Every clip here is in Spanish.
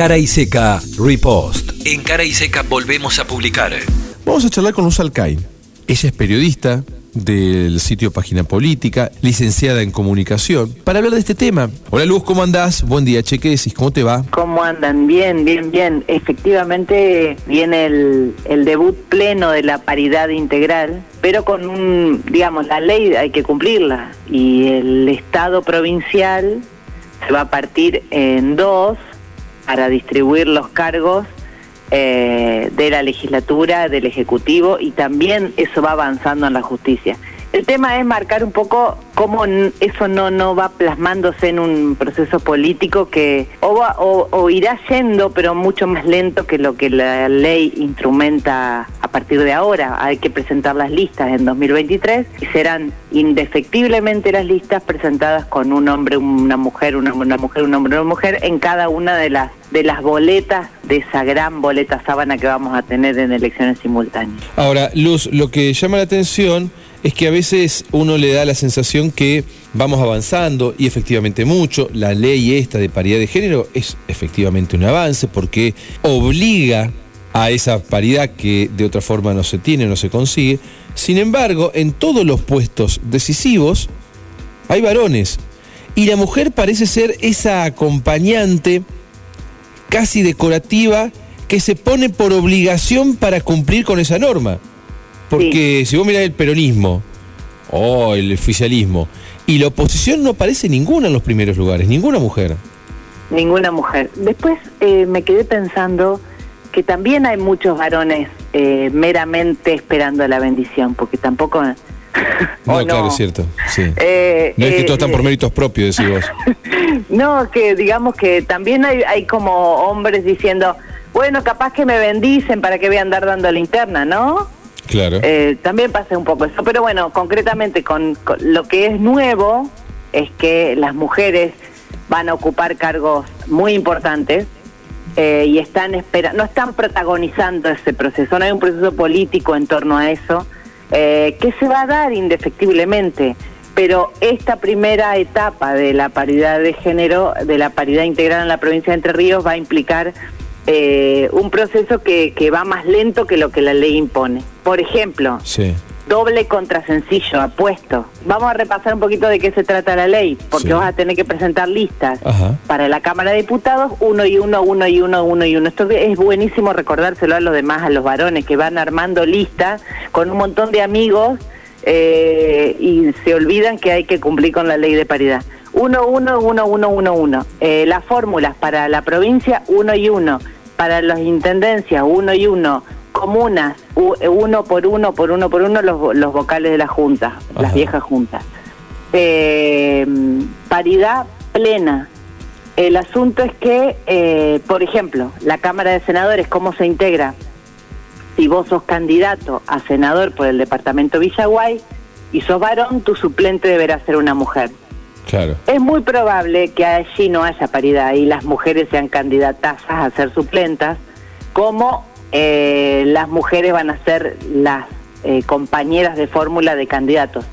Cara y Seca Repost. En Cara y Seca volvemos a publicar. Vamos a charlar con Luz Alcain. Ella es periodista del sitio Página Política, licenciada en comunicación, para hablar de este tema. Hola Luz, ¿cómo andás? Buen día, che, ¿qué decís? ¿Cómo te va? ¿Cómo andan? Bien, bien, bien. Efectivamente viene el, el debut pleno de la paridad integral, pero con un, digamos, la ley hay que cumplirla y el Estado provincial se va a partir en dos para distribuir los cargos eh, de la legislatura, del Ejecutivo y también eso va avanzando en la justicia. El tema es marcar un poco cómo eso no, no va plasmándose en un proceso político que o, va, o, irá yendo, pero mucho más lento que lo que la ley instrumenta a partir de ahora. Hay que presentar las listas en 2023 y serán indefectiblemente las listas presentadas con un hombre, una mujer, una mujer, un hombre, una mujer en cada una de las de las boletas de esa gran boleta sábana que vamos a tener en elecciones simultáneas. Ahora, Luz, lo que llama la atención es que a veces uno le da la sensación que vamos avanzando y efectivamente mucho. La ley esta de paridad de género es efectivamente un avance porque obliga a esa paridad que de otra forma no se tiene, no se consigue. Sin embargo, en todos los puestos decisivos hay varones y la mujer parece ser esa acompañante casi decorativa que se pone por obligación para cumplir con esa norma. Porque si vos mirás el peronismo o el oficialismo y la oposición no aparece ninguna en los primeros lugares, ninguna mujer. Ninguna mujer. Después eh, me quedé pensando que también hay muchos varones eh, meramente esperando la bendición, porque tampoco... no, claro, es cierto. Eh, no es que todos están por méritos propios, decís vos. no, que digamos que también hay, hay como hombres diciendo, bueno, capaz que me bendicen para que voy a andar dando linterna, ¿no? Eh, también pasa un poco eso, pero bueno, concretamente con, lo que es nuevo es que las mujeres van a ocupar cargos muy importantes eh, y están espera no están protagonizando ese proceso, no hay un proceso político en torno a eso eh, que se va a dar indefectiblemente. Pero esta primera etapa de la paridad de género, de la paridad integral en la provincia de Entre Ríos, va a implicar eh, un proceso que, que, va más lento que lo que la ley impone. Por ejemplo, doble contra sencillo, apuesto. Vamos a repasar un poquito de qué se trata la ley, porque vas a tener que presentar listas para la Cámara de Diputados, uno y uno, uno y uno, uno y uno. Esto es buenísimo recordárselo a los demás, a los varones, que van armando listas con un montón de amigos eh, y se olvidan que hay que cumplir con la ley de paridad. Uno, uno, uno, uno, uno, uno. Eh, las fórmulas para la provincia, uno y uno. Para las intendencias, uno y uno. Comunas, uno por uno, por uno por uno, los, los vocales de la Junta, las viejas juntas. Eh, paridad plena. El asunto es que, eh, por ejemplo, la Cámara de Senadores, ¿cómo se integra? Si vos sos candidato a senador por el departamento Villaguay y sos varón, tu suplente deberá ser una mujer. Es muy probable que allí no haya paridad y las mujeres sean candidatas a ser suplentas, como eh, las mujeres van a ser las eh, compañeras de fórmula de candidatos.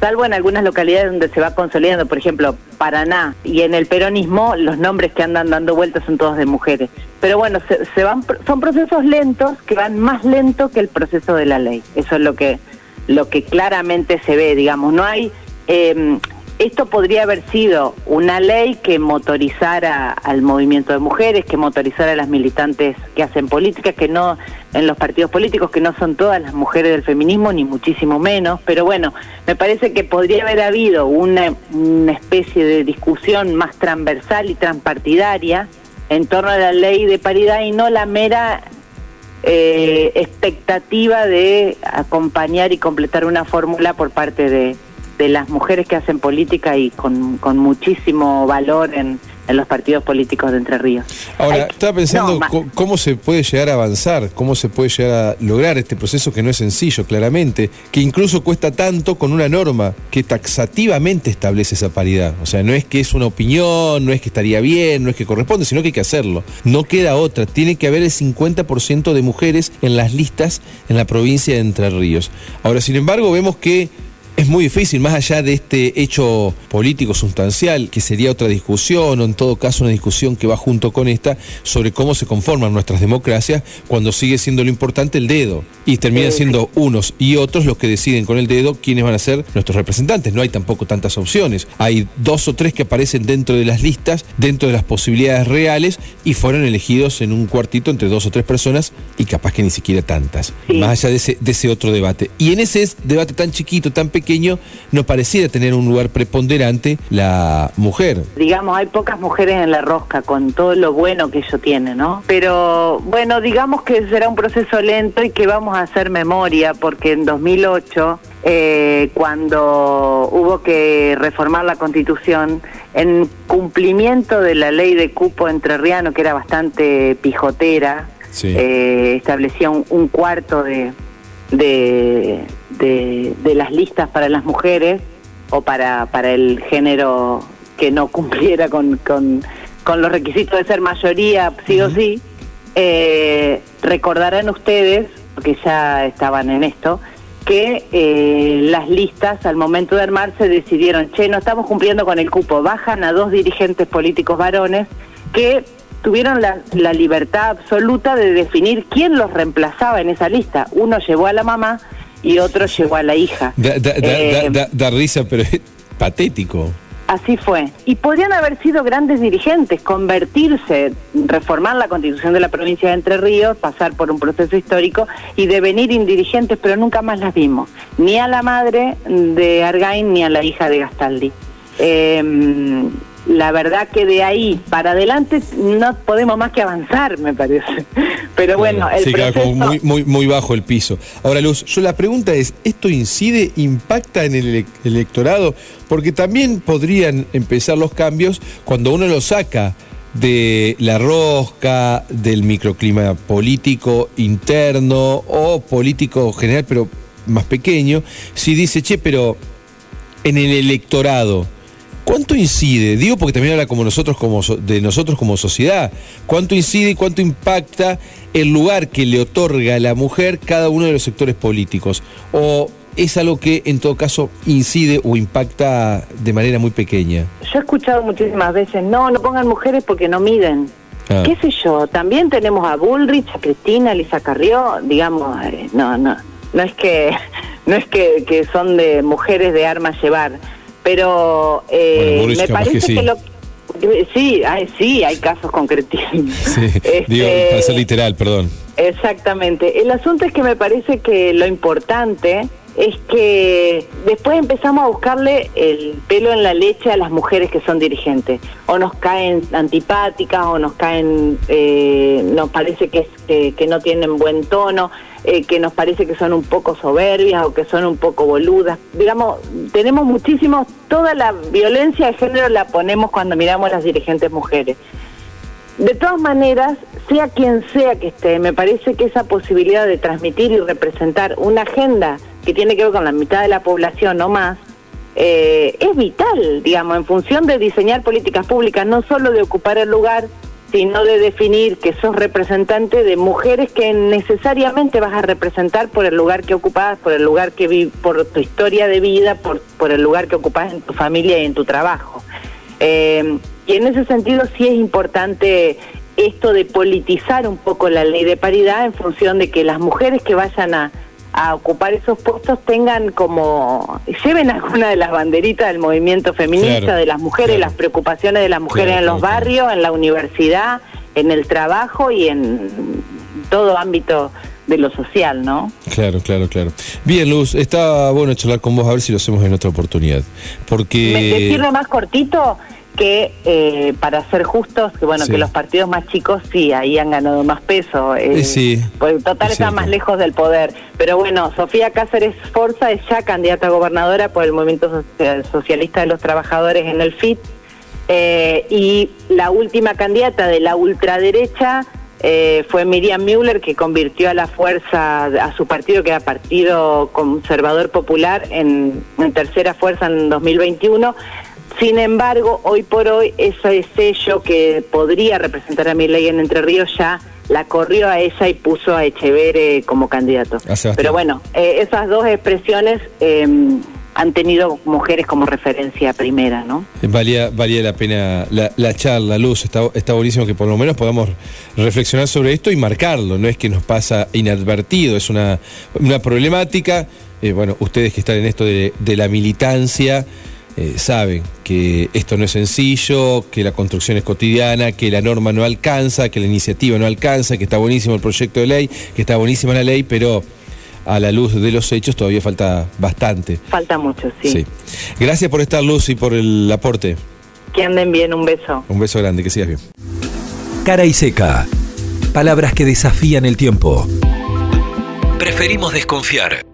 Salvo en algunas localidades donde se va consolidando, por ejemplo, Paraná y en el peronismo, los nombres que andan dando vueltas son todos de mujeres. Pero bueno, se, van, son procesos lentos que van más lento que el proceso de la ley. Eso es lo que, lo que claramente se ve, digamos. No hay. Eh, esto podría haber sido una ley que motorizara al movimiento de mujeres, que motorizara a las militantes que hacen política, que no en los partidos políticos, que no son todas las mujeres del feminismo, ni muchísimo menos, pero bueno, me parece que podría haber habido una, especie de discusión más transversal y transpartidaria en torno a la ley de paridad y no la mera eh, expectativa de acompañar y completar una fórmula por parte de de las mujeres que hacen política y con, con muchísimo valor en, en los partidos políticos de Entre Ríos. Ahora, estaba pensando cómo se puede llegar a avanzar, cómo se puede llegar a lograr este proceso que no es sencillo, claramente, que incluso cuesta tanto con una norma que taxativamente establece esa paridad. O sea, no es que es una opinión, no es que estaría bien, no es que corresponde, sino que hay que hacerlo. No queda otra, tiene que haber el 50% de mujeres en las listas en la provincia de Entre Ríos. Ahora, sin embargo, vemos que es muy difícil, más allá de este hecho político sustancial, que sería otra discusión, o en todo caso una discusión que va junto con esta, sobre cómo se conforman nuestras democracias, cuando sigue siendo lo importante el dedo. Y terminan siendo unos y otros los que deciden con el dedo quiénes van a ser nuestros representantes. No hay tampoco tantas opciones. Hay dos o tres que aparecen dentro de las listas, dentro de las posibilidades reales, y fueron elegidos en un cuartito entre dos o tres personas, y capaz que ni siquiera tantas. Más allá de ese, de ese otro debate. Y en ese debate tan chiquito, tan pequeño, no pareciera tener un lugar preponderante la mujer. Digamos, hay pocas mujeres en la rosca con todo lo bueno que ello tiene, ¿no? Pero bueno, digamos que será un proceso lento y que vamos a hacer memoria porque en 2008 eh, cuando hubo que reformar la constitución en cumplimiento de la ley de cupo entrerriano que era bastante pijotera, eh, establecía un cuarto de, de, de, las listas para las mujeres o para, para el género que no cumpliera con, con, los requisitos de ser mayoría, sí o sí, eh, recordarán ustedes, porque ya estaban en esto, que eh, las listas al momento de armarse decidieron, che, no estamos cumpliendo con el cupo, bajan a dos dirigentes políticos varones que tuvieron la, libertad absoluta de definir quién los reemplazaba en esa lista. Uno llevó a la mamá y otro llevó a la hija. Da, da, eh, risa, pero es patético. Así fue. Y podían haber sido grandes dirigentes, convertirse, reformar la constitución de la provincia de Entre Ríos, pasar por un proceso histórico y devenir indirigentes, pero nunca más las vimos. Ni a la madre de Argain ni a la hija de Gastaldi. Eh, la verdad que de ahí para adelante no podemos más que avanzar, me parece. Pero bueno, el sí, como muy, muy, muy bajo el piso. Ahora, Luz, yo la pregunta es, ¿esto incide, impacta en el electorado? Porque también podrían empezar los cambios cuando uno lo saca de la rosca, del microclima político interno o político general, pero más pequeño, si dice, che, pero en el electorado, ¿Cuánto incide? Digo porque también habla como nosotros como de nosotros como sociedad. ¿Cuánto incide y cuánto impacta el lugar que le otorga a la mujer cada uno de los sectores políticos? ¿O es algo que en todo caso incide o impacta de manera muy pequeña? Yo he escuchado muchísimas veces, no, no pongan mujeres porque no miden. Ah. ¿Qué sé yo? También tenemos a Bullrich, a Cristina, a Lisa Carrió, digamos, eh, no, no, no es que no es que, que son de mujeres de armas llevar pero eh, me parece que, lo sí hay, sí hay casos concretísimos sí, digo este, para ser literal perdón. exactamente. El asunto es que me parece que lo importante es que después empezamos a buscarle el pelo en la leche a las mujeres que son dirigentes. O nos caen antipáticas, o nos caen, eh, nos parece que, no tienen buen tono. Eh, que nos parece que son un poco soberbias o que son un poco boludas. Digamos, tenemos muchísimos, toda la violencia de género la ponemos cuando miramos a las dirigentes mujeres. De todas maneras, sea quien sea que esté, me parece que esa posibilidad de transmitir y representar una agenda que tiene que ver con la mitad de la población o más, eh, es vital, digamos, en función de diseñar políticas públicas, no solo de ocupar el lugar, sino de definir que sos representante de mujeres que necesariamente vas a representar por el lugar que ocupas, por el lugar que vi, por tu historia de vida, por, el lugar que ocupas en tu familia y en tu trabajo. Eh, y en ese sentido sí es importante esto de politizar un poco la ley de paridad en función de que las mujeres que vayan a a ocupar esos puestos tengan como, lleven alguna de las banderitas del movimiento feminista, de las mujeres, las preocupaciones de las mujeres en los barrios, en la universidad, en el trabajo y en todo ámbito de lo social, ¿no? Claro, claro, claro. Bien, Luz, está bueno charlar con vos a ver si lo hacemos en otra oportunidad. Porque... ¿Me sirve más cortito? Que eh, para ser justos, que bueno, que los partidos más chicos sí, ahí han ganado más peso. Eh, sí. Pues total están más lejos del poder. Pero bueno, Sofía Cáceres Forza es ya candidata a gobernadora por el Movimiento Socialista de los Trabajadores en el FIT. Eh, y la última candidata de la ultraderecha eh, fue Miriam Müller, que convirtió a la fuerza, a su partido, que era Partido Conservador Popular, en, en tercera fuerza en 2021 sin embargo, hoy por hoy ese sello que podría representar a mi ley en Entre Ríos ya la corrió a ella y puso a Echeverre como candidato. Pero bueno, eh, esas dos expresiones em, han tenido mujeres como referencia primera, ¿no? Valía, valía la pena la, la charla, Luz, está, está buenísimo que por lo menos podamos reflexionar sobre esto y marcarlo, no es que nos pasa inadvertido, es una, una problemática, eh, bueno, ustedes que están en esto de, de la militancia, eh, saben que esto no es sencillo, que la construcción es cotidiana, que la norma no alcanza, que la iniciativa no alcanza, que está buenísimo el proyecto de ley, que está buenísima la ley, pero a la luz de los hechos todavía falta bastante. Falta mucho, sí. Gracias por estar, Luz, y por el aporte. Que anden bien, un beso. Un beso grande, que sigas bien. Cara y seca. Palabras que desafían el tiempo. Preferimos desconfiar.